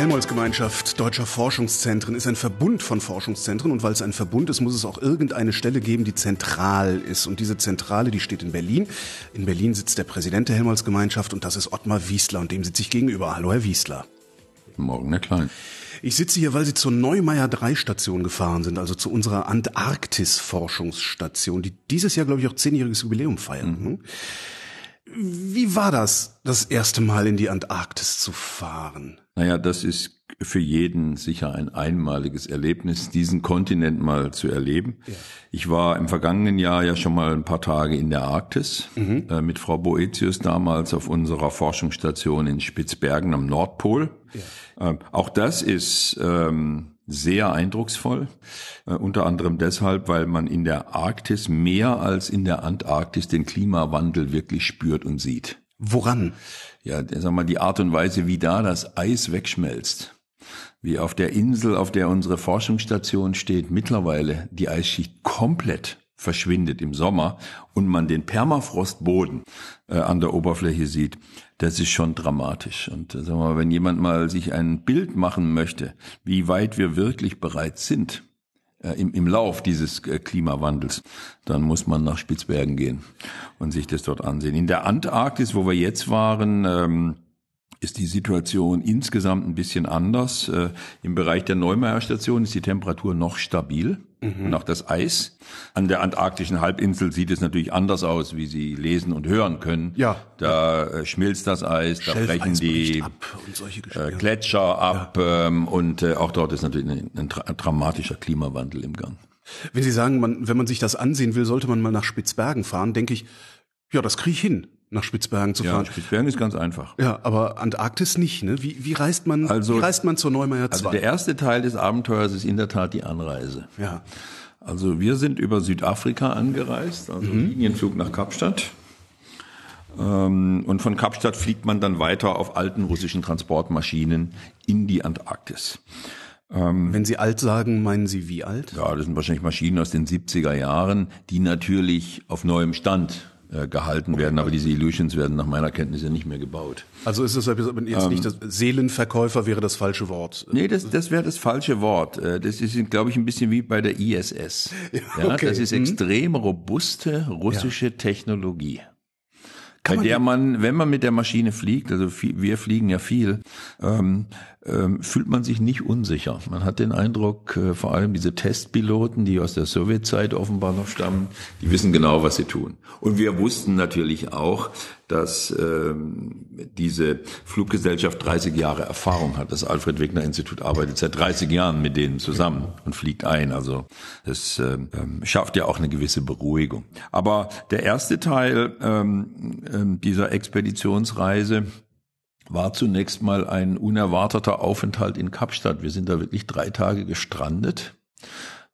Helmholtz-Gemeinschaft deutscher Forschungszentren ist ein Verbund von Forschungszentren und weil es ein Verbund ist, muss es auch irgendeine Stelle geben, die zentral ist. Und diese Zentrale, die steht in Berlin. In Berlin sitzt der Präsident der Helmholtz-Gemeinschaft und das ist Ottmar Wiesler und dem sitze ich gegenüber. Hallo, Herr Wiesler. Guten Morgen, Herr Klein. Ich sitze hier, weil Sie zur Neumeier 3 Station gefahren sind, also zu unserer Antarktis-Forschungsstation, die dieses Jahr, glaube ich, auch zehnjähriges Jubiläum feiern. Mhm. Wie war das, das erste Mal in die Antarktis zu fahren? Naja, das ist für jeden sicher ein einmaliges Erlebnis, diesen Kontinent mal zu erleben. Ja. Ich war im vergangenen Jahr ja schon mal ein paar Tage in der Arktis mhm. äh, mit Frau Boetius damals auf unserer Forschungsstation in Spitzbergen am Nordpol. Ja. Äh, auch das ist ähm, sehr eindrucksvoll, äh, unter anderem deshalb, weil man in der Arktis mehr als in der Antarktis den Klimawandel wirklich spürt und sieht. Woran? Ja, sag mal, die Art und Weise, wie da das Eis wegschmelzt, wie auf der Insel, auf der unsere Forschungsstation steht, mittlerweile die Eisschicht komplett verschwindet im Sommer und man den Permafrostboden äh, an der Oberfläche sieht, das ist schon dramatisch. Und äh, mal, wenn jemand mal sich ein Bild machen möchte, wie weit wir wirklich bereit sind, im, im Lauf dieses äh, Klimawandels, dann muss man nach Spitzbergen gehen und sich das dort ansehen. In der Antarktis, wo wir jetzt waren, ähm, ist die Situation insgesamt ein bisschen anders. Äh, Im Bereich der Neumeier Station ist die Temperatur noch stabil mhm. und auch das Eis. An der antarktischen Halbinsel sieht es natürlich anders aus, wie Sie lesen und hören können. Ja. Da äh, schmilzt das Eis, da brechen die äh, Gletscher ab ja. ähm, und äh, auch dort ist natürlich ein, ein, ein dramatischer Klimawandel im Gang. Wenn Sie sagen, man, wenn man sich das ansehen will, sollte man mal nach Spitzbergen fahren, denke ich, ja, das kriege ich hin nach Spitzbergen zu fahren. Ja, Spitzbergen ist ganz einfach. Ja, aber Antarktis nicht, ne? Wie, wie reist man, also, wie reist man zur Neumeier 2? Also der erste Teil des Abenteuers ist in der Tat die Anreise. Ja. Also wir sind über Südafrika angereist, also mhm. Linienflug nach Kapstadt. Ähm, und von Kapstadt fliegt man dann weiter auf alten russischen Transportmaschinen in die Antarktis. Ähm, Wenn Sie alt sagen, meinen Sie wie alt? Ja, das sind wahrscheinlich Maschinen aus den 70er Jahren, die natürlich auf neuem Stand äh, gehalten werden, aber diese Illusions werden nach meiner Kenntnis ja nicht mehr gebaut. Also ist das jetzt ähm, nicht das Seelenverkäufer wäre das falsche Wort? Nee, das, das wäre das falsche Wort. Äh, das ist, glaube ich, ein bisschen wie bei der ISS. Ja, okay. Das ist mhm. extrem robuste russische ja. Technologie. Kann bei der man, wenn man mit der Maschine fliegt, also viel, wir fliegen ja viel, ähm, ähm, fühlt man sich nicht unsicher. Man hat den Eindruck, äh, vor allem diese Testpiloten, die aus der Sowjetzeit offenbar noch stammen, die wissen genau, was sie tun. Und wir wussten natürlich auch, dass ähm, diese Fluggesellschaft 30 Jahre Erfahrung hat. Das Alfred Wegener Institut arbeitet seit 30 Jahren mit denen zusammen und fliegt ein. Also das ähm, schafft ja auch eine gewisse Beruhigung. Aber der erste Teil ähm, ähm dieser Expeditionsreise war zunächst mal ein unerwarteter Aufenthalt in Kapstadt. Wir sind da wirklich drei Tage gestrandet,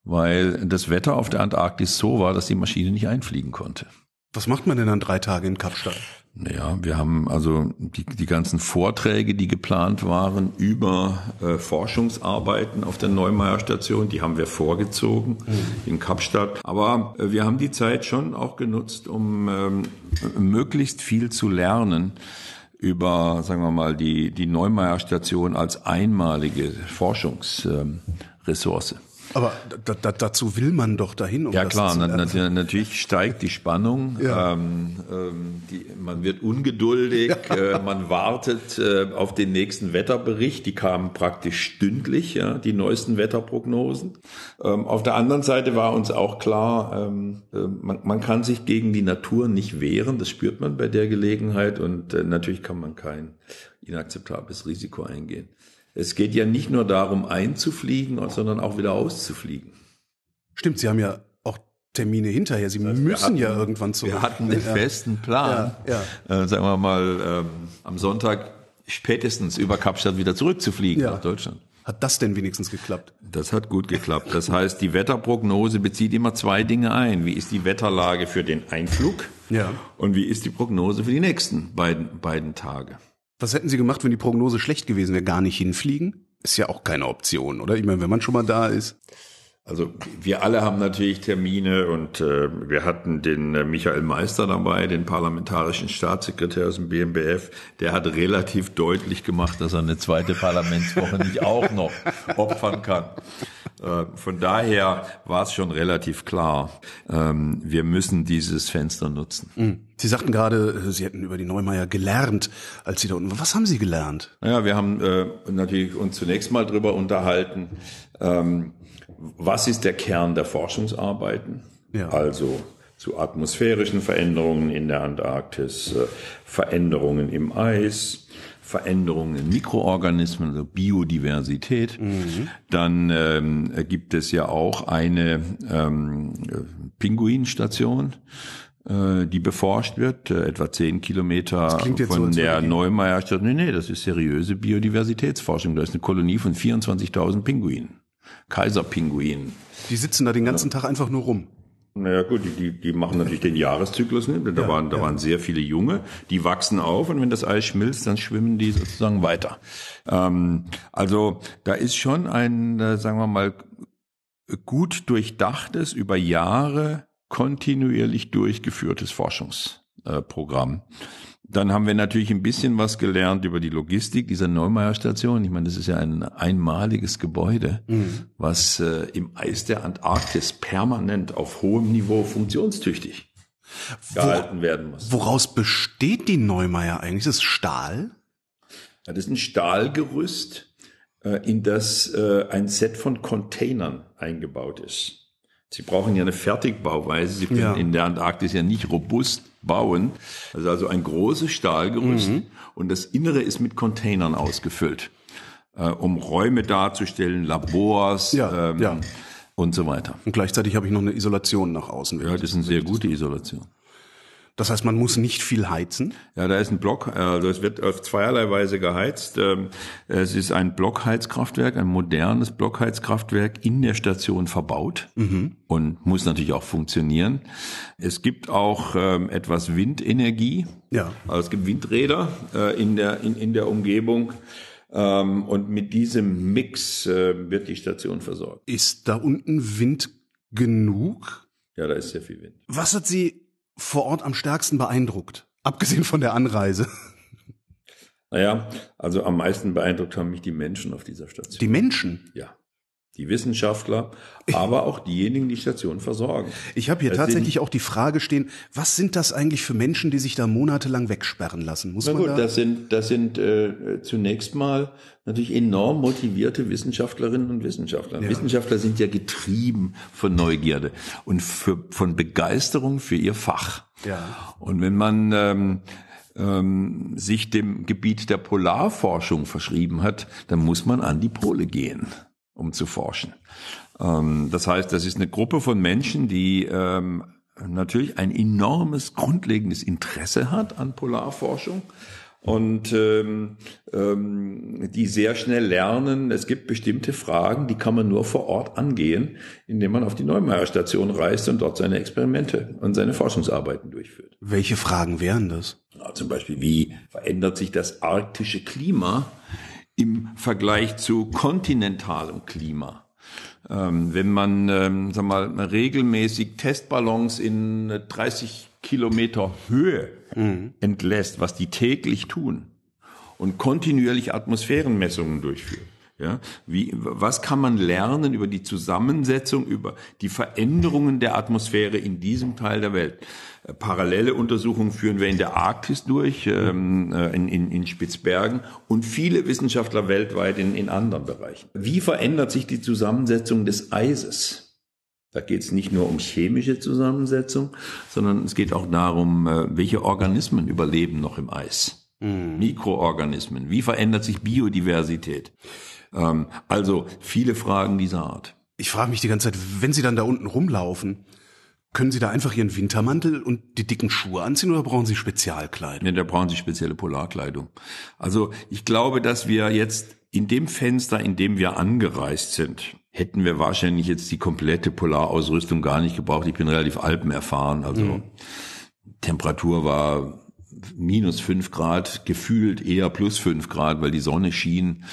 weil das Wetter auf der Antarktis so war, dass die Maschine nicht einfliegen konnte. Was macht man denn dann drei Tage in Kapstadt? Naja, wir haben also die, die ganzen Vorträge, die geplant waren über äh, Forschungsarbeiten auf der Neumeier Station, die haben wir vorgezogen mhm. in Kapstadt. Aber äh, wir haben die Zeit schon auch genutzt, um ähm, möglichst viel zu lernen über, sagen wir mal, die, die Neumeier Station als einmalige Forschungsressource. Aber da, da, dazu will man doch dahin. Um ja klar, na, na, natürlich steigt die Spannung. Ja. Ähm, ähm, die, man wird ungeduldig, ja. äh, man wartet äh, auf den nächsten Wetterbericht. Die kamen praktisch stündlich, ja, die neuesten Wetterprognosen. Ähm, auf der anderen Seite war uns auch klar, ähm, äh, man, man, kann sich gegen die Natur nicht wehren. Das spürt man bei der Gelegenheit und äh, natürlich kann man kein inakzeptables Risiko eingehen. Es geht ja nicht nur darum einzufliegen, sondern auch wieder auszufliegen. Stimmt, Sie haben ja auch Termine hinterher. Sie das müssen hatten, ja irgendwann zurück. Wir hatten den ja. festen Plan, ja, ja. Äh, sagen wir mal, ähm, am Sonntag spätestens über Kapstadt wieder zurückzufliegen nach Deutschland. Hat das denn wenigstens geklappt? Das hat gut geklappt. Das heißt, die Wetterprognose bezieht immer zwei Dinge ein. Wie ist die Wetterlage für den Einflug? Ja. Und wie ist die Prognose für die nächsten beiden, beiden Tage? Was hätten Sie gemacht, wenn die Prognose schlecht gewesen wäre? Gar nicht hinfliegen? Ist ja auch keine Option, oder? Ich meine, wenn man schon mal da ist. Also wir alle haben natürlich Termine und äh, wir hatten den äh, Michael Meister dabei, den parlamentarischen Staatssekretär aus dem BMBF. Der hat relativ deutlich gemacht, dass er eine zweite Parlamentswoche nicht auch noch opfern kann. Äh, von daher war es schon relativ klar, ähm, wir müssen dieses Fenster nutzen. Mhm. Sie sagten gerade, Sie hätten über die Neumeier gelernt, als Sie da unten. Was haben Sie gelernt? Ja, wir haben äh, natürlich uns zunächst mal drüber unterhalten. Ähm, was ist der Kern der Forschungsarbeiten? Ja. Also zu atmosphärischen Veränderungen in der Antarktis, äh, Veränderungen im Eis, Veränderungen in Mikroorganismen, also Biodiversität. Mhm. Dann ähm, gibt es ja auch eine ähm, Pinguinstation, äh, die beforscht wird, äh, etwa zehn Kilometer von so, der Neumeier Stadt. Nee, nee, das ist seriöse Biodiversitätsforschung. Da ist eine Kolonie von 24.000 Pinguinen. Kaiserpinguinen. Die sitzen da den ganzen Tag einfach nur rum. Naja gut, die, die, die machen natürlich den Jahreszyklus, ne? da, ja, waren, da ja. waren sehr viele Junge, die wachsen auf und wenn das Eis schmilzt, dann schwimmen die sozusagen weiter. Ähm, also da ist schon ein, äh, sagen wir mal, gut durchdachtes, über Jahre kontinuierlich durchgeführtes Forschungsprogramm. Dann haben wir natürlich ein bisschen was gelernt über die Logistik dieser Neumeier Station. Ich meine, das ist ja ein einmaliges Gebäude, mhm. was äh, im Eis der Antarktis permanent auf hohem Niveau funktionstüchtig gehalten Wo, werden muss. Woraus besteht die Neumeier eigentlich? Ist das Stahl? Ja, das ist ein Stahlgerüst, äh, in das äh, ein Set von Containern eingebaut ist. Sie brauchen ja eine Fertigbauweise. Sie können ja. in der Antarktis ja nicht robust bauen. Also also ein großes Stahlgerüst mhm. und das Innere ist mit Containern ausgefüllt, äh, um Räume darzustellen, Labors ja, ähm, ja. und so weiter. Und gleichzeitig habe ich noch eine Isolation nach außen. Ja, das ist eine sehr gute Isolation. Das heißt, man muss nicht viel heizen? Ja, da ist ein Block, also es wird auf zweierlei Weise geheizt. Ähm, es ist ein Blockheizkraftwerk, ein modernes Blockheizkraftwerk in der Station verbaut mhm. und muss natürlich auch funktionieren. Es gibt auch ähm, etwas Windenergie. Ja. Also es gibt Windräder äh, in der, in, in der Umgebung. Ähm, und mit diesem Mix äh, wird die Station versorgt. Ist da unten Wind genug? Ja, da ist sehr viel Wind. Was hat Sie vor Ort am stärksten beeindruckt? Abgesehen von der Anreise. Naja, also am meisten beeindruckt haben mich die Menschen auf dieser Station. Die Menschen? Ja. Die Wissenschaftler, aber auch diejenigen, die Station versorgen. Ich habe hier das tatsächlich auch die Frage stehen, was sind das eigentlich für Menschen, die sich da monatelang wegsperren lassen? Muss Na man gut, da das sind, das sind äh, zunächst mal natürlich enorm motivierte Wissenschaftlerinnen und Wissenschaftler. Ja. Wissenschaftler sind ja getrieben von Neugierde und für, von Begeisterung für ihr Fach. Ja. Und wenn man ähm, ähm, sich dem Gebiet der Polarforschung verschrieben hat, dann muss man an die Pole gehen um zu forschen. Ähm, das heißt, das ist eine Gruppe von Menschen, die ähm, natürlich ein enormes grundlegendes Interesse hat an Polarforschung und ähm, ähm, die sehr schnell lernen, es gibt bestimmte Fragen, die kann man nur vor Ort angehen, indem man auf die Neumeier Station reist und dort seine Experimente und seine Forschungsarbeiten durchführt. Welche Fragen wären das? Ja, zum Beispiel, wie verändert sich das arktische Klima im Vergleich zu kontinentalem Klima. Ähm, wenn man, ähm, sag mal, regelmäßig Testballons in 30 Kilometer Höhe mhm. entlässt, was die täglich tun und kontinuierlich Atmosphärenmessungen durchführt, ja, wie, was kann man lernen über die Zusammensetzung, über die Veränderungen der Atmosphäre in diesem Teil der Welt? Äh, parallele Untersuchungen führen wir in der Arktis durch, ähm, äh, in, in, in Spitzbergen und viele Wissenschaftler weltweit in, in anderen Bereichen. Wie verändert sich die Zusammensetzung des Eises? Da geht es nicht nur um chemische Zusammensetzung, sondern es geht auch darum, äh, welche Organismen überleben noch im Eis. Mhm. Mikroorganismen. Wie verändert sich Biodiversität? Ähm, also viele Fragen dieser Art. Ich frage mich die ganze Zeit, wenn Sie dann da unten rumlaufen, können Sie da einfach Ihren Wintermantel und die dicken Schuhe anziehen oder brauchen Sie Spezialkleidung? Nee, da brauchen Sie spezielle Polarkleidung. Also ich glaube, dass wir jetzt in dem Fenster, in dem wir angereist sind, hätten wir wahrscheinlich jetzt die komplette Polarausrüstung gar nicht gebraucht. Ich bin relativ alpenerfahren, also mhm. Temperatur war minus fünf Grad, gefühlt eher plus fünf Grad, weil die Sonne schien.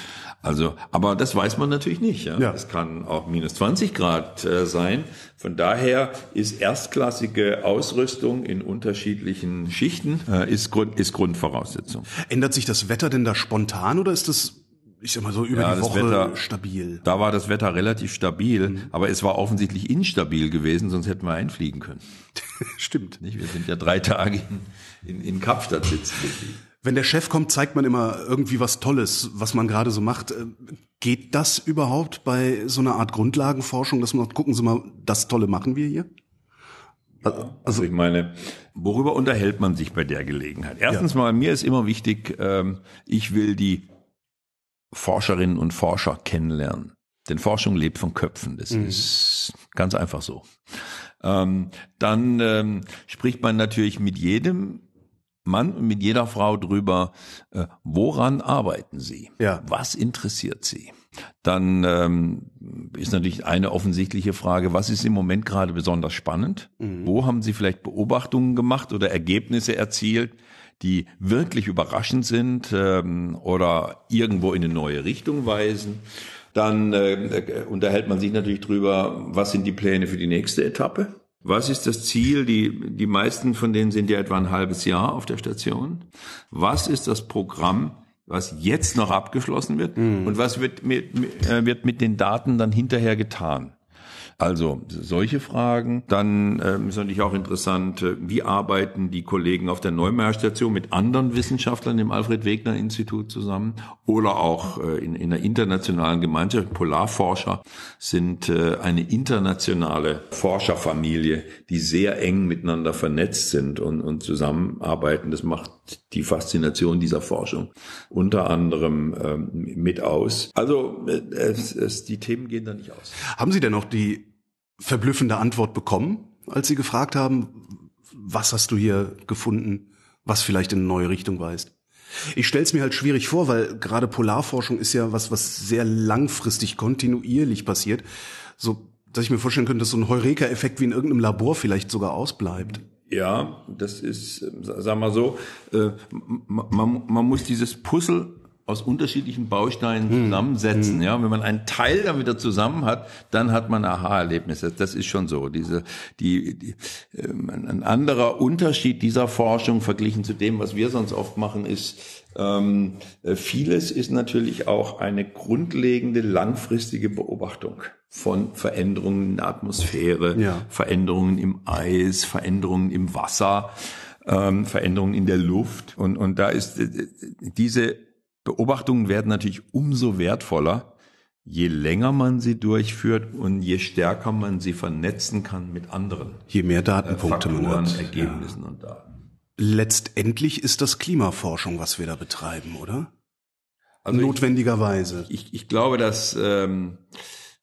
Also, aber das weiß man natürlich nicht. Ja? ja. Es kann auch minus 20 Grad äh, sein. Von daher ist erstklassige Ausrüstung in unterschiedlichen Schichten äh, ist, Grund, ist Grundvoraussetzung. Ändert sich das Wetter denn da spontan oder ist das ich sag mal so über ja, die Woche Wetter, stabil. Da war das Wetter relativ stabil, mhm. aber es war offensichtlich instabil gewesen, sonst hätten wir einfliegen können. Stimmt. Nicht? Wir sind ja drei Tage in, in, in Kapstadt sitzen. Wenn der Chef kommt, zeigt man immer irgendwie was Tolles, was man gerade so macht. Äh, geht das überhaupt bei so einer Art Grundlagenforschung, dass man sagt, gucken Sie mal, das Tolle machen wir hier? Also, also ich meine, worüber unterhält man sich bei der Gelegenheit? Erstens ja. mal, mir ist immer wichtig, ähm, ich will die Forscherinnen und Forscher kennenlernen. Denn Forschung lebt von Köpfen. Das mhm. ist ganz einfach so. Ähm, dann ähm, spricht man natürlich mit jedem Mann und mit jeder Frau drüber, äh, woran arbeiten sie? Ja. Was interessiert sie? Dann ähm, ist natürlich eine offensichtliche Frage, was ist im Moment gerade besonders spannend? Mhm. Wo haben Sie vielleicht Beobachtungen gemacht oder Ergebnisse erzielt, die wirklich überraschend sind ähm, oder irgendwo in eine neue Richtung weisen. Dann äh, unterhält man sich natürlich drüber, was sind die Pläne für die nächste Etappe? Was ist das Ziel? Die, die meisten von denen sind ja etwa ein halbes Jahr auf der Station. Was ist das Programm, was jetzt noch abgeschlossen wird? Mhm. Und was wird mit, äh, wird mit den Daten dann hinterher getan? Also solche Fragen. Dann ähm, ist natürlich auch interessant, äh, wie arbeiten die Kollegen auf der Neumeier Station mit anderen Wissenschaftlern im Alfred Wegener Institut zusammen oder auch äh, in, in einer internationalen Gemeinschaft. Polarforscher sind äh, eine internationale Forscherfamilie, die sehr eng miteinander vernetzt sind und, und zusammenarbeiten. Das macht die Faszination dieser Forschung unter anderem ähm, mit aus. Also äh, es, es, die Themen gehen da nicht aus. Haben Sie denn noch die verblüffende Antwort bekommen, als Sie gefragt haben, was hast du hier gefunden, was vielleicht in eine neue Richtung weist? Ich stelle es mir halt schwierig vor, weil gerade Polarforschung ist ja was, was sehr langfristig, kontinuierlich passiert. So, dass ich mir vorstellen könnte, dass so ein Heureka-Effekt wie in irgendeinem Labor vielleicht sogar ausbleibt. Ja, das ist, sag mal so, äh, man, man muss dieses Puzzle aus unterschiedlichen Bausteinen hm. zusammensetzen. Hm. Ja, wenn man einen Teil dann wieder zusammen hat, dann hat man Aha-Erlebnisse. Das ist schon so. Diese, die, die ähm, ein anderer Unterschied dieser Forschung verglichen zu dem, was wir sonst oft machen, ist ähm, äh, vieles ist natürlich auch eine grundlegende langfristige Beobachtung von Veränderungen in der Atmosphäre, ja. Veränderungen im Eis, Veränderungen im Wasser, ähm, Veränderungen in der Luft. Und, und da ist äh, diese Beobachtungen werden natürlich umso wertvoller, je länger man sie durchführt und je stärker man sie vernetzen kann mit anderen. Je mehr Datenpunkte Faktoren, man hat. Ergebnissen ja. und Daten. Letztendlich ist das Klimaforschung, was wir da betreiben, oder? Also Notwendigerweise. Ich, ich, ich glaube, dass ähm,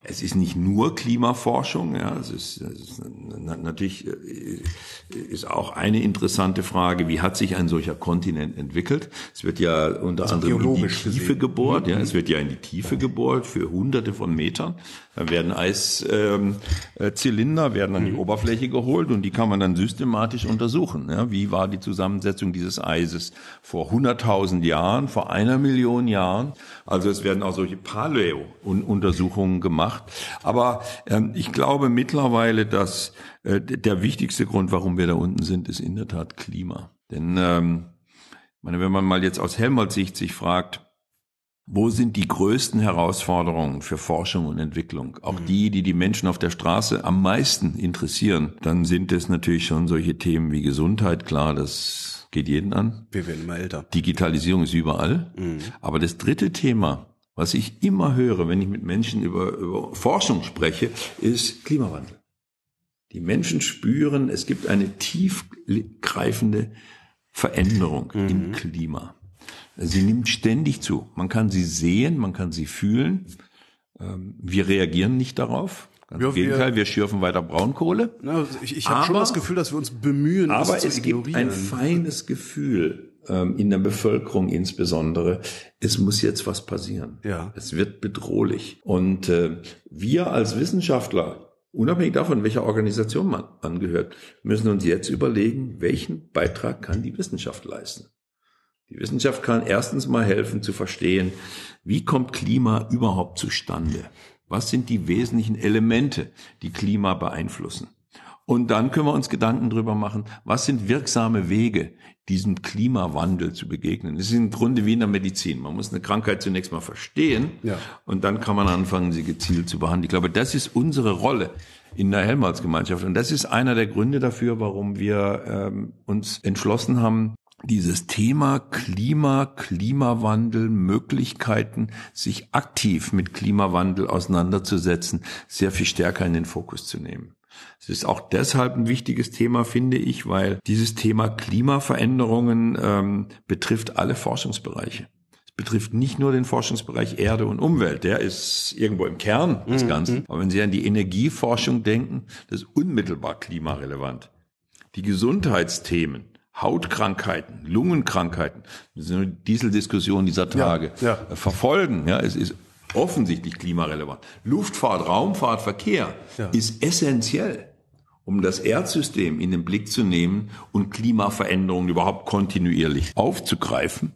es ist nicht nur Klimaforschung, ja, es ist, es ist natürlich äh, ist auch eine interessante Frage, wie hat sich ein solcher Kontinent entwickelt? Es wird ja unter also anderem in die Tiefe gesehen. gebohrt, ja, es wird ja in die Tiefe gebohrt für hunderte von Metern. Da werden Eiszylinder, ähm, äh, werden an die mhm. Oberfläche geholt und die kann man dann systematisch untersuchen. Ja, wie war die Zusammensetzung dieses Eises vor 100.000 Jahren, vor einer Million Jahren? Also es werden auch solche Paleo-Untersuchungen gemacht. Aber ähm, ich glaube mittlerweile, dass äh, der wichtigste Grund, warum wir da unten sind, ist in der Tat Klima. Denn ähm, meine, wenn man mal jetzt aus Helmholtz-Sicht sich fragt, wo sind die größten Herausforderungen für Forschung und Entwicklung? Auch mhm. die, die die Menschen auf der Straße am meisten interessieren. Dann sind es natürlich schon solche Themen wie Gesundheit. Klar, das geht jeden an. Wir werden immer älter. Digitalisierung ist überall. Mhm. Aber das dritte Thema, was ich immer höre, wenn ich mit Menschen über, über Forschung spreche, ist Klimawandel. Die Menschen spüren, es gibt eine tiefgreifende Veränderung mhm. im Klima. Sie nimmt ständig zu. Man kann sie sehen, man kann sie fühlen. Ähm, wir reagieren nicht darauf. Ganz ja, Im Gegenteil, wir, wir schürfen weiter Braunkohle. Na, ich ich habe schon das Gefühl, dass wir uns bemühen, aber es, es gibt ein feines Gefühl, ähm, in der Bevölkerung insbesondere, es muss jetzt was passieren. Ja. Es wird bedrohlich. Und äh, wir als Wissenschaftler, unabhängig davon, welcher Organisation man angehört, müssen uns jetzt überlegen, welchen Beitrag kann die Wissenschaft leisten. Die Wissenschaft kann erstens mal helfen zu verstehen, wie kommt Klima überhaupt zustande? Was sind die wesentlichen Elemente, die Klima beeinflussen? Und dann können wir uns Gedanken drüber machen, was sind wirksame Wege, diesem Klimawandel zu begegnen. Es ist im Grunde wie in der Medizin. Man muss eine Krankheit zunächst mal verstehen ja. und dann kann man anfangen, sie gezielt zu behandeln. Ich glaube, das ist unsere Rolle in der Helmholtz-Gemeinschaft. Und das ist einer der Gründe dafür, warum wir ähm, uns entschlossen haben, dieses Thema Klima, Klimawandel, Möglichkeiten, sich aktiv mit Klimawandel auseinanderzusetzen, sehr viel stärker in den Fokus zu nehmen. Es ist auch deshalb ein wichtiges Thema, finde ich, weil dieses Thema Klimaveränderungen ähm, betrifft alle Forschungsbereiche. Es betrifft nicht nur den Forschungsbereich Erde und Umwelt, der ist irgendwo im Kern des mhm. Ganzen. Aber wenn Sie an die Energieforschung denken, das ist unmittelbar klimarelevant. Die Gesundheitsthemen, Hautkrankheiten, Lungenkrankheiten, diese Diskussion dieser Tage ja, ja. verfolgen. Ja, es ist offensichtlich klimarelevant. Luftfahrt, Raumfahrt, Verkehr ja. ist essentiell, um das Erdsystem in den Blick zu nehmen und Klimaveränderungen überhaupt kontinuierlich aufzugreifen.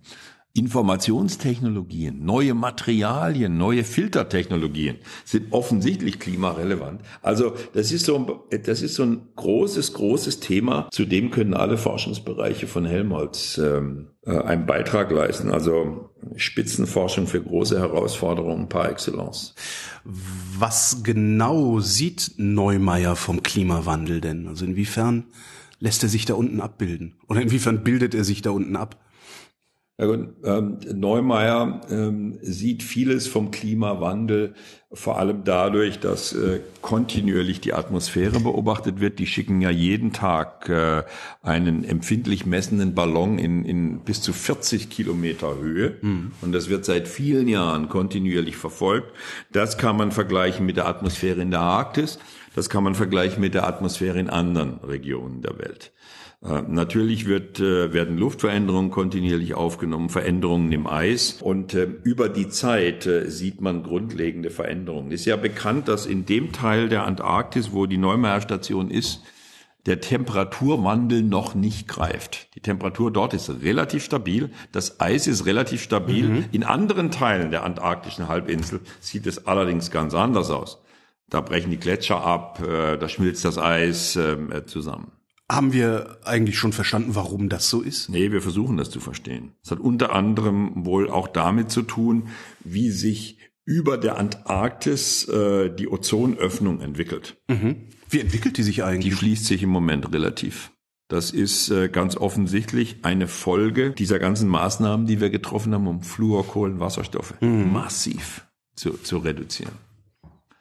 Informationstechnologien, neue Materialien, neue Filtertechnologien sind offensichtlich klimarelevant. Also das ist so ein, das ist so ein großes, großes Thema. Zudem können alle Forschungsbereiche von Helmholtz ähm, äh, einen Beitrag leisten. Also Spitzenforschung für große Herausforderungen par excellence. Was genau sieht Neumeier vom Klimawandel denn? Also inwiefern lässt er sich da unten abbilden? Oder inwiefern bildet er sich da unten ab? Ähm, Neumeier ähm, sieht vieles vom Klimawandel vor allem dadurch, dass äh, kontinuierlich die Atmosphäre beobachtet wird. Die schicken ja jeden Tag äh, einen empfindlich messenden Ballon in, in bis zu 40 Kilometer Höhe. Mhm. Und das wird seit vielen Jahren kontinuierlich verfolgt. Das kann man vergleichen mit der Atmosphäre in der Arktis. Das kann man vergleichen mit der Atmosphäre in anderen Regionen der Welt. Äh, natürlich wird, äh, werden Luftveränderungen kontinuierlich aufgenommen, Veränderungen im Eis und äh, über die Zeit sieht man grundlegende Veränderungen. Es ist ja bekannt, dass in dem Teil der Antarktis, wo die Neumeier Station ist, der Temperaturwandel noch nicht greift. Die Temperatur dort ist relativ stabil, das Eis ist relativ stabil. Mhm. In anderen Teilen der antarktischen Halbinsel sieht es allerdings ganz anders aus. Da brechen die Gletscher ab, da schmilzt das Eis ähm, zusammen. Haben wir eigentlich schon verstanden, warum das so ist? Nee, wir versuchen das zu verstehen. Es hat unter anderem wohl auch damit zu tun, wie sich über der Antarktis äh, die Ozonöffnung entwickelt. Mhm. Wie entwickelt die sich eigentlich? Die schließt sich im Moment relativ. Das ist äh, ganz offensichtlich eine Folge dieser ganzen Maßnahmen, die wir getroffen haben, um Fluorkohlenwasserstoffe mhm. massiv zu, zu reduzieren.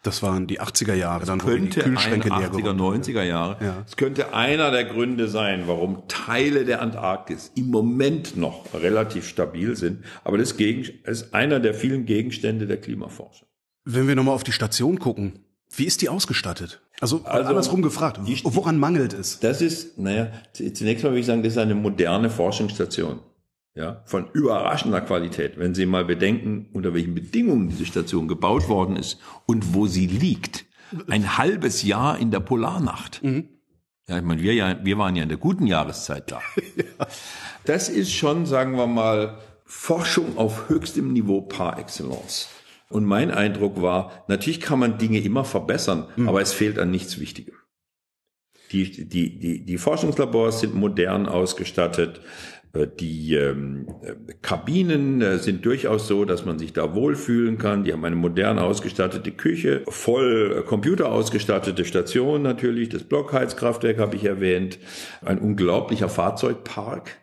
Das waren die 80er Jahre, dann wurden die Kühlschränke leer 80er, 90er Jahre. Ja. Es könnte einer der Gründe sein, warum Teile der Antarktis im Moment noch relativ stabil sind. Aber das ist einer der vielen Gegenstände der Klimaforschung. Wenn wir nochmal auf die Station gucken, wie ist die ausgestattet? Also, also andersrum gefragt, woran mangelt es? Das ist, naja, zunächst mal würde ich sagen, das ist eine moderne Forschungsstation ja, von überraschender Qualität, wenn Sie mal bedenken, unter welchen Bedingungen diese Station gebaut worden ist und wo sie liegt. Ein halbes Jahr in der Polarnacht. Mhm. Ja, ich meine, wir, ja, wir waren ja in der guten Jahreszeit da. ja. Das ist schon, sagen wir mal, Forschung auf höchstem Niveau par excellence. Und mein Eindruck war, natürlich kann man Dinge immer verbessern, mhm. aber es fehlt an nichts Wichtigem. Die, die, die, die Forschungslabors sind modern ausgestattet. Äh, die ähm, Kabinen äh, sind durchaus so, dass man sich da wohlfühlen kann. Die haben eine modern ausgestattete Küche, voll äh, Computer ausgestattete Station natürlich. Das Blockheizkraftwerk habe ich erwähnt. Ein unglaublicher Fahrzeugpark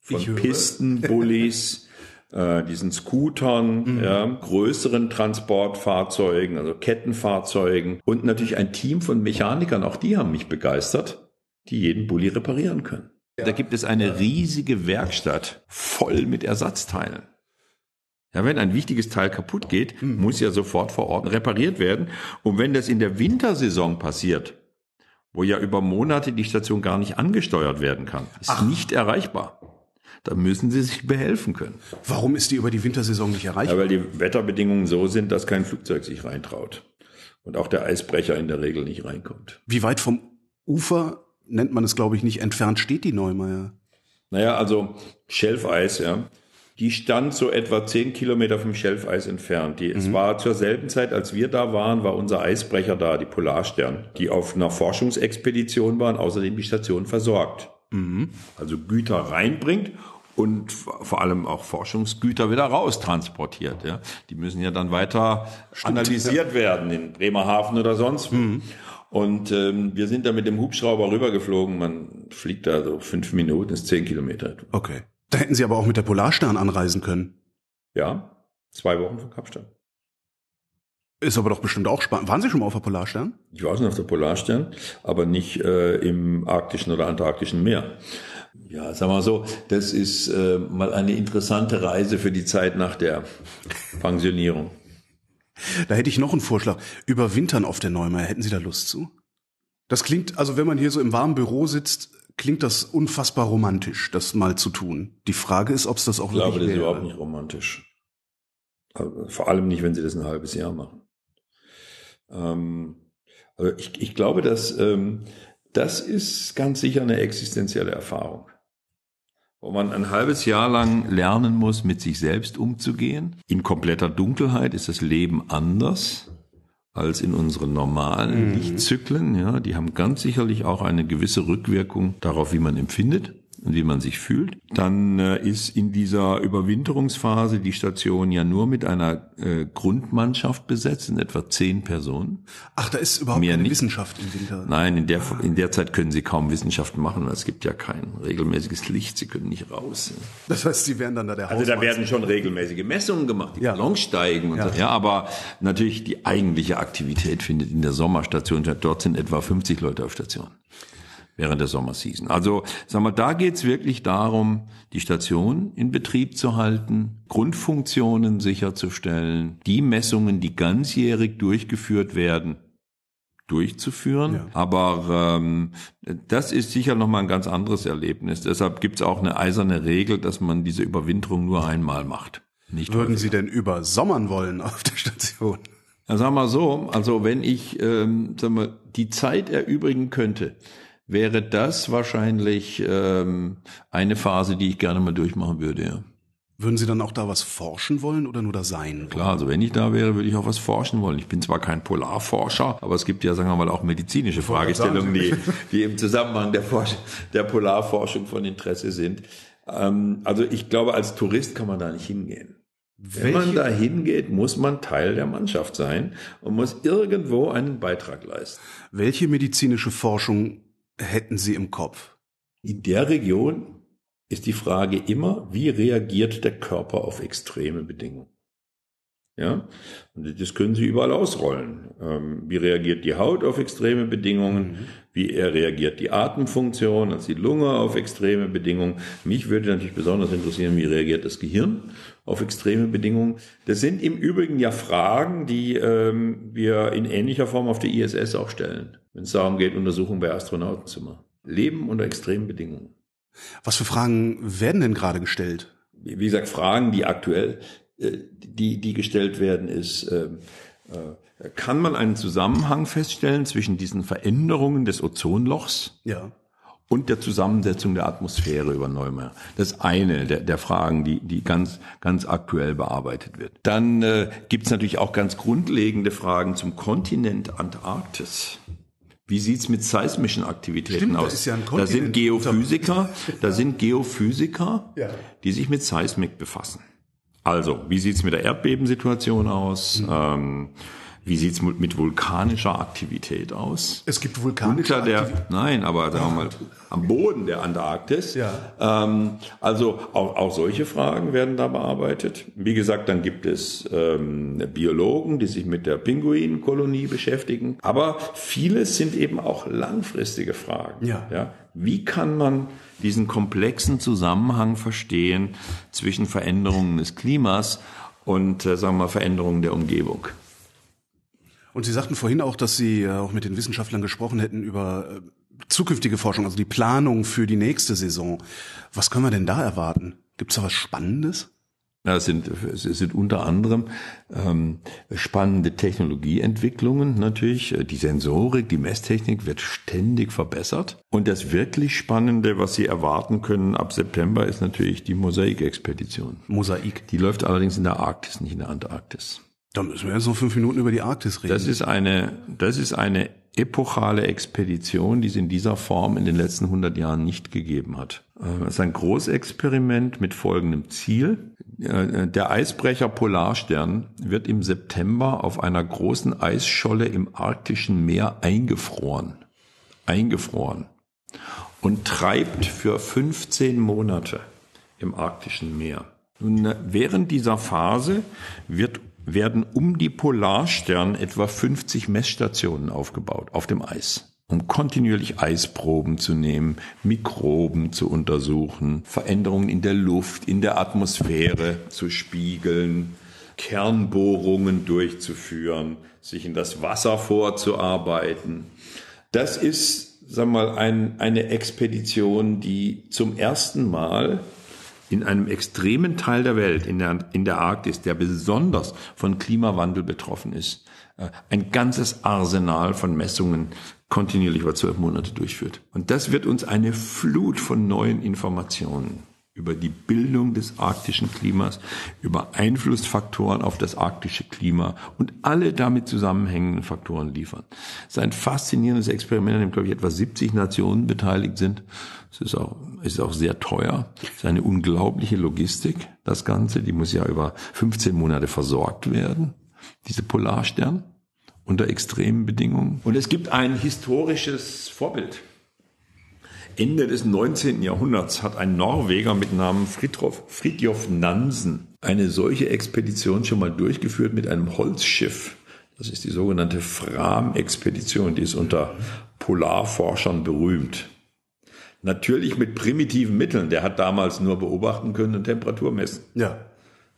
von Pisten, Bullis. äh, diesen Scootern, mhm. ja, größeren Transportfahrzeugen, also Kettenfahrzeugen und natürlich ein Team von Mechanikern, auch die haben mich begeistert, die jeden Bulli reparieren können. Da gibt es eine riesige Werkstatt voll mit Ersatzteilen. Ja, wenn ein wichtiges Teil kaputt geht, mhm. muss ja sofort vor Ort repariert werden. Und wenn das in der Wintersaison passiert, wo ja über Monate die Station gar nicht angesteuert werden kann, ist Ach. nicht erreichbar. Da müssen sie sich behelfen können. Warum ist die über die Wintersaison nicht erreichbar? Ja, weil die Wetterbedingungen so sind, dass kein Flugzeug sich reintraut. Und auch der Eisbrecher in der Regel nicht reinkommt. Wie weit vom Ufer, nennt man es glaube ich nicht, entfernt steht die Neumeier? Naja, also Schelfeis, ja. Die stand so etwa zehn Kilometer vom Schelfeis entfernt. Die, mhm. Es war zur selben Zeit, als wir da waren, war unser Eisbrecher da, die Polarstern, die auf einer Forschungsexpedition waren, außerdem die Station versorgt. Mhm. Also Güter reinbringt und vor allem auch Forschungsgüter wieder raus transportiert. Ja. Die müssen ja dann weiter Stimmt, analysiert ja. werden in Bremerhaven oder sonst. Mhm. Und ähm, wir sind da mit dem Hubschrauber rübergeflogen. Man fliegt da so fünf Minuten, ist zehn Kilometer. Okay. Da hätten Sie aber auch mit der Polarstern anreisen können. Ja, zwei Wochen von Kapstadt. Ist aber doch bestimmt auch spannend. Waren Sie schon mal auf der Polarstern? Ich war schon auf der Polarstern, aber nicht äh, im arktischen oder antarktischen Meer. Ja, sagen wir mal so, das ist äh, mal eine interessante Reise für die Zeit nach der Pensionierung. Da hätte ich noch einen Vorschlag. Überwintern auf der Neumeier, hätten Sie da Lust zu? Das klingt, also wenn man hier so im warmen Büro sitzt, klingt das unfassbar romantisch, das mal zu tun. Die Frage ist, ob es das auch ich wirklich glaube, das ist überhaupt nicht romantisch. Also, vor allem nicht, wenn Sie das ein halbes Jahr machen. Ähm, also ich, ich glaube, dass ähm, das ist ganz sicher eine existenzielle Erfahrung wo man ein halbes Jahr lang lernen muss, mit sich selbst umzugehen. In kompletter Dunkelheit ist das Leben anders als in unseren normalen mhm. Lichtzyklen. Ja, die haben ganz sicherlich auch eine gewisse Rückwirkung darauf, wie man empfindet wie man sich fühlt. Dann äh, ist in dieser Überwinterungsphase die Station ja nur mit einer äh, Grundmannschaft besetzt, in etwa zehn Personen. Ach, da ist überhaupt Mehr keine nicht. Wissenschaft im Winter. Nein, in der, in der Zeit können Sie kaum Wissenschaft machen, weil es gibt ja kein regelmäßiges Licht. Sie können nicht raus. Das heißt, Sie werden dann da der Also da werden schon regelmäßige Messungen gemacht, die ja. Ballons steigen und ja. so. Ja, aber natürlich die eigentliche Aktivität findet in der Sommerstation statt. Dort sind etwa 50 Leute auf Station während der Sommerseason. Also sagen wir, da geht's wirklich darum, die Station in Betrieb zu halten, Grundfunktionen sicherzustellen, die Messungen, die ganzjährig durchgeführt werden, durchzuführen. Ja. Aber ähm, das ist sicher nochmal ein ganz anderes Erlebnis. Deshalb gibt's auch eine eiserne Regel, dass man diese Überwinterung nur einmal macht. Nicht Würden häufiger. Sie denn übersommern wollen auf der Station? Ja, sagen wir so, also wenn ich ähm, sagen wir, die Zeit erübrigen könnte, wäre das wahrscheinlich ähm, eine Phase, die ich gerne mal durchmachen würde. Ja. Würden Sie dann auch da was forschen wollen oder nur da sein? Klar, also wenn ich da wäre, würde ich auch was forschen wollen. Ich bin zwar kein Polarforscher, aber es gibt ja, sagen wir mal, auch medizinische Fragestellungen, die, die im Zusammenhang der, Forsch der Polarforschung von Interesse sind. Ähm, also ich glaube, als Tourist kann man da nicht hingehen. Welche? Wenn man da hingeht, muss man Teil der Mannschaft sein und muss irgendwo einen Beitrag leisten. Welche medizinische Forschung hätten Sie im Kopf? In der Region ist die Frage immer, wie reagiert der Körper auf extreme Bedingungen? Ja, und das können Sie überall ausrollen. Ähm, wie reagiert die Haut auf extreme Bedingungen? Mhm. Wie reagiert die Atemfunktion, also die Lunge auf extreme Bedingungen? Mich würde natürlich besonders interessieren, wie reagiert das Gehirn auf extreme Bedingungen? Das sind im Übrigen ja Fragen, die ähm, wir in ähnlicher Form auf der ISS auch stellen wenn es darum geht, Untersuchungen bei Astronauten zu machen. Leben unter extremen Bedingungen. Was für Fragen werden denn gerade gestellt? Wie gesagt, Fragen, die aktuell, äh, die, die gestellt werden, ist, äh, äh, kann man einen Zusammenhang feststellen zwischen diesen Veränderungen des Ozonlochs ja. Und der Zusammensetzung der Atmosphäre über Neumeier? Das ist eine der, der Fragen, die, die ganz, ganz aktuell bearbeitet wird. Dann äh, gibt es natürlich auch ganz grundlegende Fragen zum Kontinent Antarktis. Wie sieht's mit seismischen Aktivitäten Stimmt, aus? Ja da sind Geophysiker, da sind Geophysiker, ja. die sich mit Seismik befassen. Also, wie sieht's mit der Erdbebensituation aus? Mhm. Ähm, wie sieht's mit, mit vulkanischer Aktivität aus? Es gibt vulkanische Unter der, Aktivität. Nein, aber sagen wir mal, am Boden der Antarktis. Ja. Ähm, also auch, auch solche Fragen werden da bearbeitet. Wie gesagt, dann gibt es ähm, Biologen, die sich mit der Pinguinkolonie beschäftigen. Aber vieles sind eben auch langfristige Fragen. Ja. ja. Wie kann man diesen komplexen Zusammenhang verstehen zwischen Veränderungen des Klimas und, äh, sagen wir mal, Veränderungen der Umgebung? Und Sie sagten vorhin auch, dass Sie äh, auch mit den Wissenschaftlern gesprochen hätten über äh, zukünftige Forschung, also die Planung für die nächste Saison. Was können wir denn da erwarten? Gibt es da was Spannendes? Ja, es sind, es sind unter anderem ähm, spannende Technologieentwicklungen natürlich. Die Sensorik, die Messtechnik wird ständig verbessert. Und das wirklich Spannende, was Sie erwarten können ab September, ist natürlich die Mosaik-Expedition. Mosaik. Die läuft allerdings in der Arktis, nicht in der Antarktis. Da müssen wir jetzt noch fünf Minuten über die Arktis reden. Das ist eine, das ist eine epochale Expedition, die es in dieser Form in den letzten 100 Jahren nicht gegeben hat. Äh, es ist ein Großexperiment mit folgendem Ziel. Äh, der Eisbrecher Polarstern wird im September auf einer großen Eisscholle im arktischen Meer eingefroren. Eingefroren. Und treibt für 15 Monate im arktischen Meer. Nun, äh, während dieser Phase wird werden um die Polarstern etwa 50 Messstationen aufgebaut auf dem Eis, um kontinuierlich Eisproben zu nehmen, Mikroben zu untersuchen, Veränderungen in der Luft, in der Atmosphäre zu spiegeln, Kernbohrungen durchzuführen, sich in das Wasser vorzuarbeiten. Das ist, wir mal, ein, eine Expedition, die zum ersten Mal in einem extremen Teil der Welt, in der, in der Arktis, der besonders von Klimawandel betroffen ist, äh, ein ganzes Arsenal von Messungen kontinuierlich über zwölf Monate durchführt. Und das wird uns eine Flut von neuen Informationen über die Bildung des arktischen Klimas, über Einflussfaktoren auf das arktische Klima und alle damit zusammenhängenden Faktoren liefern. Es ist ein faszinierendes Experiment, an dem, glaube ich, etwa 70 Nationen beteiligt sind. Es ist auch, ist auch sehr teuer. Es ist eine unglaubliche Logistik, das Ganze. Die muss ja über 15 Monate versorgt werden, diese Polarstern, unter extremen Bedingungen. Und es gibt ein historisches Vorbild. Ende des 19. Jahrhunderts hat ein Norweger mit Namen Fridtjof, Fridtjof Nansen eine solche Expedition schon mal durchgeführt mit einem Holzschiff. Das ist die sogenannte Fram-Expedition, die ist unter Polarforschern berühmt. Natürlich mit primitiven Mitteln. Der hat damals nur beobachten können und Temperatur messen. Ja.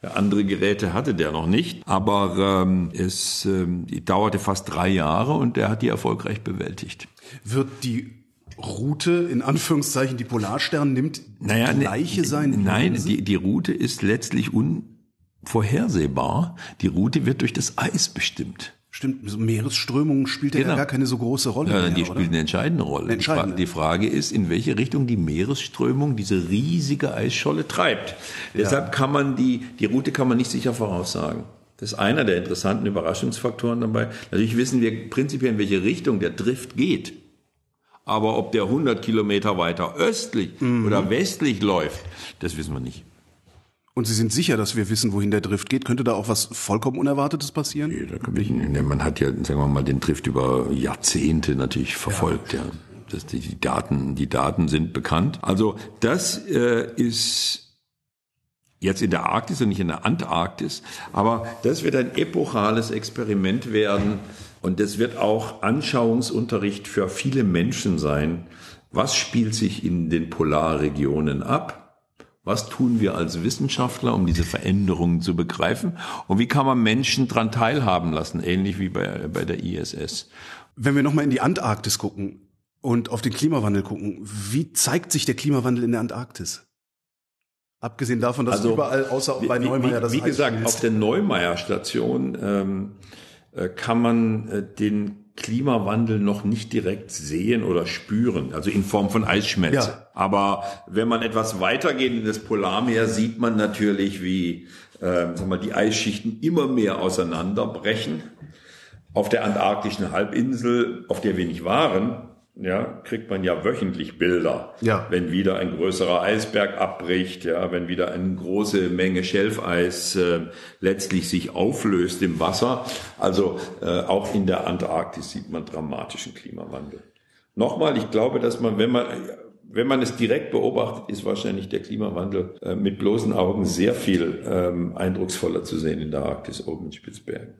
Andere Geräte hatte der noch nicht, aber ähm, es ähm, dauerte fast drei Jahre und der hat die erfolgreich bewältigt. Wird die Route, in Anführungszeichen, die Polarstern nimmt, naja, die gleiche sein? Nein, die, die Route ist letztlich unvorhersehbar. Die Route wird durch das Eis bestimmt. Stimmt, Meeresströmungen spielt genau. ja gar keine so große Rolle. Ja, mehr, die spielen eine entscheidende Rolle. Entscheidende. Die Frage ist, in welche Richtung die Meeresströmung diese riesige Eisscholle treibt. Ja. Deshalb kann man die, die Route kann man nicht sicher voraussagen. Das ist einer der interessanten Überraschungsfaktoren dabei. Natürlich wissen wir prinzipiell, in welche Richtung der Drift geht. Aber ob der 100 Kilometer weiter östlich mhm. oder westlich läuft, das wissen wir nicht. Und Sie sind sicher, dass wir wissen, wohin der Drift geht? Könnte da auch was vollkommen Unerwartetes passieren? Nee, da kann ich, man hat ja, sagen wir mal, den Drift über Jahrzehnte natürlich verfolgt, ja. ja. Das, die Daten, die Daten sind bekannt. Also das äh, ist jetzt in der Arktis und nicht in der Antarktis, aber das wird ein epochales Experiment werden und es wird auch Anschauungsunterricht für viele Menschen sein. Was spielt sich in den Polarregionen ab? Was tun wir als Wissenschaftler, um diese Veränderungen zu begreifen? Und wie kann man Menschen daran teilhaben lassen, ähnlich wie bei, bei der ISS? Wenn wir nochmal in die Antarktis gucken und auf den Klimawandel gucken, wie zeigt sich der Klimawandel in der Antarktis? Abgesehen davon, dass also, überall außer bei Neumeier das Wie, wie gesagt, auf der Neumeier Station ähm, äh, kann man äh, den Klimawandel noch nicht direkt sehen oder spüren, also in Form von Eisschmelze. Ja. Aber wenn man etwas weitergeht in das Polarmeer, sieht man natürlich, wie äh, sag mal, die Eisschichten immer mehr auseinanderbrechen. Auf der antarktischen Halbinsel, auf der wir nicht waren, ja, kriegt man ja wöchentlich Bilder. Ja. Wenn wieder ein größerer Eisberg abbricht, ja, wenn wieder eine große Menge Schelfeis äh, letztlich sich auflöst im Wasser. Also äh, auch in der Antarktis sieht man dramatischen Klimawandel. Nochmal, ich glaube, dass man, wenn man wenn man es direkt beobachtet, ist wahrscheinlich der Klimawandel äh, mit bloßen Augen sehr viel ähm, eindrucksvoller zu sehen in der Arktis oben in Spitzbergen.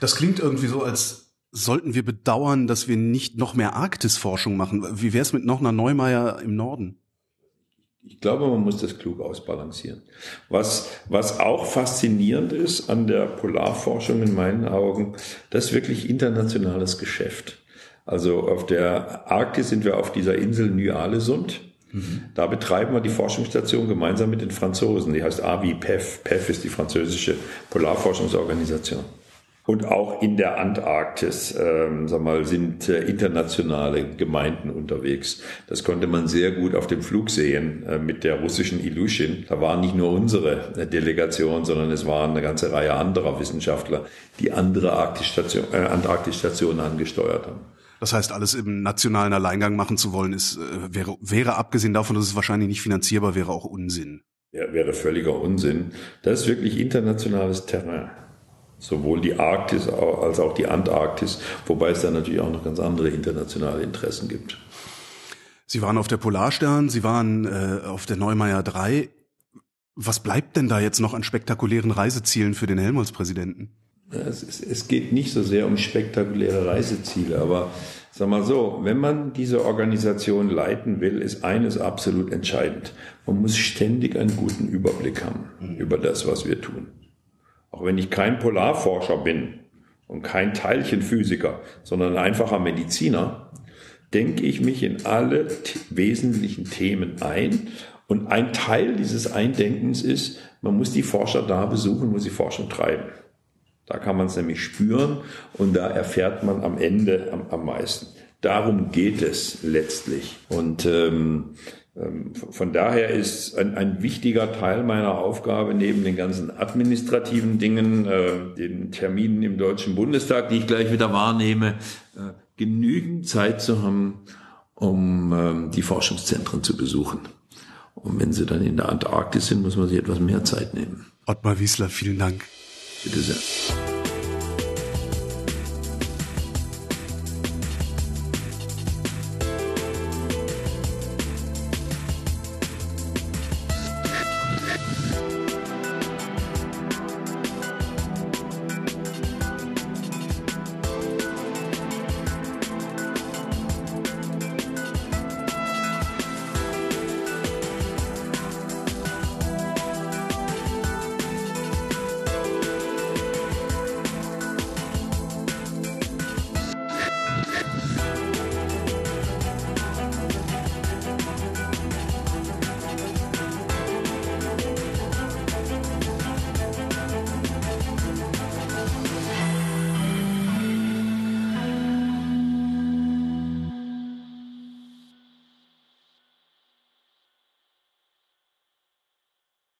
Das klingt irgendwie so, als sollten wir bedauern, dass wir nicht noch mehr Arktisforschung machen? Wie wäre es mit noch einer Neumeier im Norden? Ich glaube, man muss das klug ausbalancieren. Was, was auch faszinierend ist an der Polarforschung in meinen Augen, das ist wirklich internationales Geschäft. Also auf der Arktis sind wir auf dieser Insel Ny-Alesund. Mhm. Da betreiben wir die Forschungsstation gemeinsam mit den Franzosen. Die heißt AVI-PEF. PEF ist die französische Polarforschungsorganisation. Und auch in der Antarktis ähm, sag mal, sind äh, internationale Gemeinden unterwegs. Das konnte man sehr gut auf dem Flug sehen äh, mit der russischen Ilushin. Da war nicht nur unsere äh, Delegation, sondern es waren eine ganze Reihe anderer Wissenschaftler, die andere Arktis-Stationen äh, Antarktis angesteuert haben. Das heißt, alles im nationalen Alleingang machen zu wollen, ist, äh, wäre, wäre abgesehen davon, dass es wahrscheinlich nicht finanzierbar wäre, auch Unsinn. Ja, wäre völliger Unsinn. Das ist wirklich internationales Terrain sowohl die Arktis als auch die Antarktis, wobei es da natürlich auch noch ganz andere internationale Interessen gibt. Sie waren auf der Polarstern, Sie waren äh, auf der Neumeier 3. Was bleibt denn da jetzt noch an spektakulären Reisezielen für den Helmholtz-Präsidenten? Es, es, es geht nicht so sehr um spektakuläre Reiseziele, aber sag mal so, wenn man diese Organisation leiten will, ist eines absolut entscheidend. Man muss ständig einen guten Überblick haben mhm. über das, was wir tun. Auch wenn ich kein Polarforscher bin und kein Teilchenphysiker, sondern ein einfacher Mediziner, denke ich mich in alle wesentlichen Themen ein. Und ein Teil dieses Eindenkens ist, man muss die Forscher da besuchen, wo sie Forschung treiben. Da kann man es nämlich spüren und da erfährt man am Ende am, am meisten. Darum geht es letztlich. Und ähm, von daher ist ein, ein, wichtiger Teil meiner Aufgabe neben den ganzen administrativen Dingen, äh, den Terminen im Deutschen Bundestag, die ich gleich wieder wahrnehme, äh, genügend Zeit zu haben, um ähm, die Forschungszentren zu besuchen. Und wenn sie dann in der Antarktis sind, muss man sich etwas mehr Zeit nehmen. Ottmar Wiesler, vielen Dank. Bitte sehr.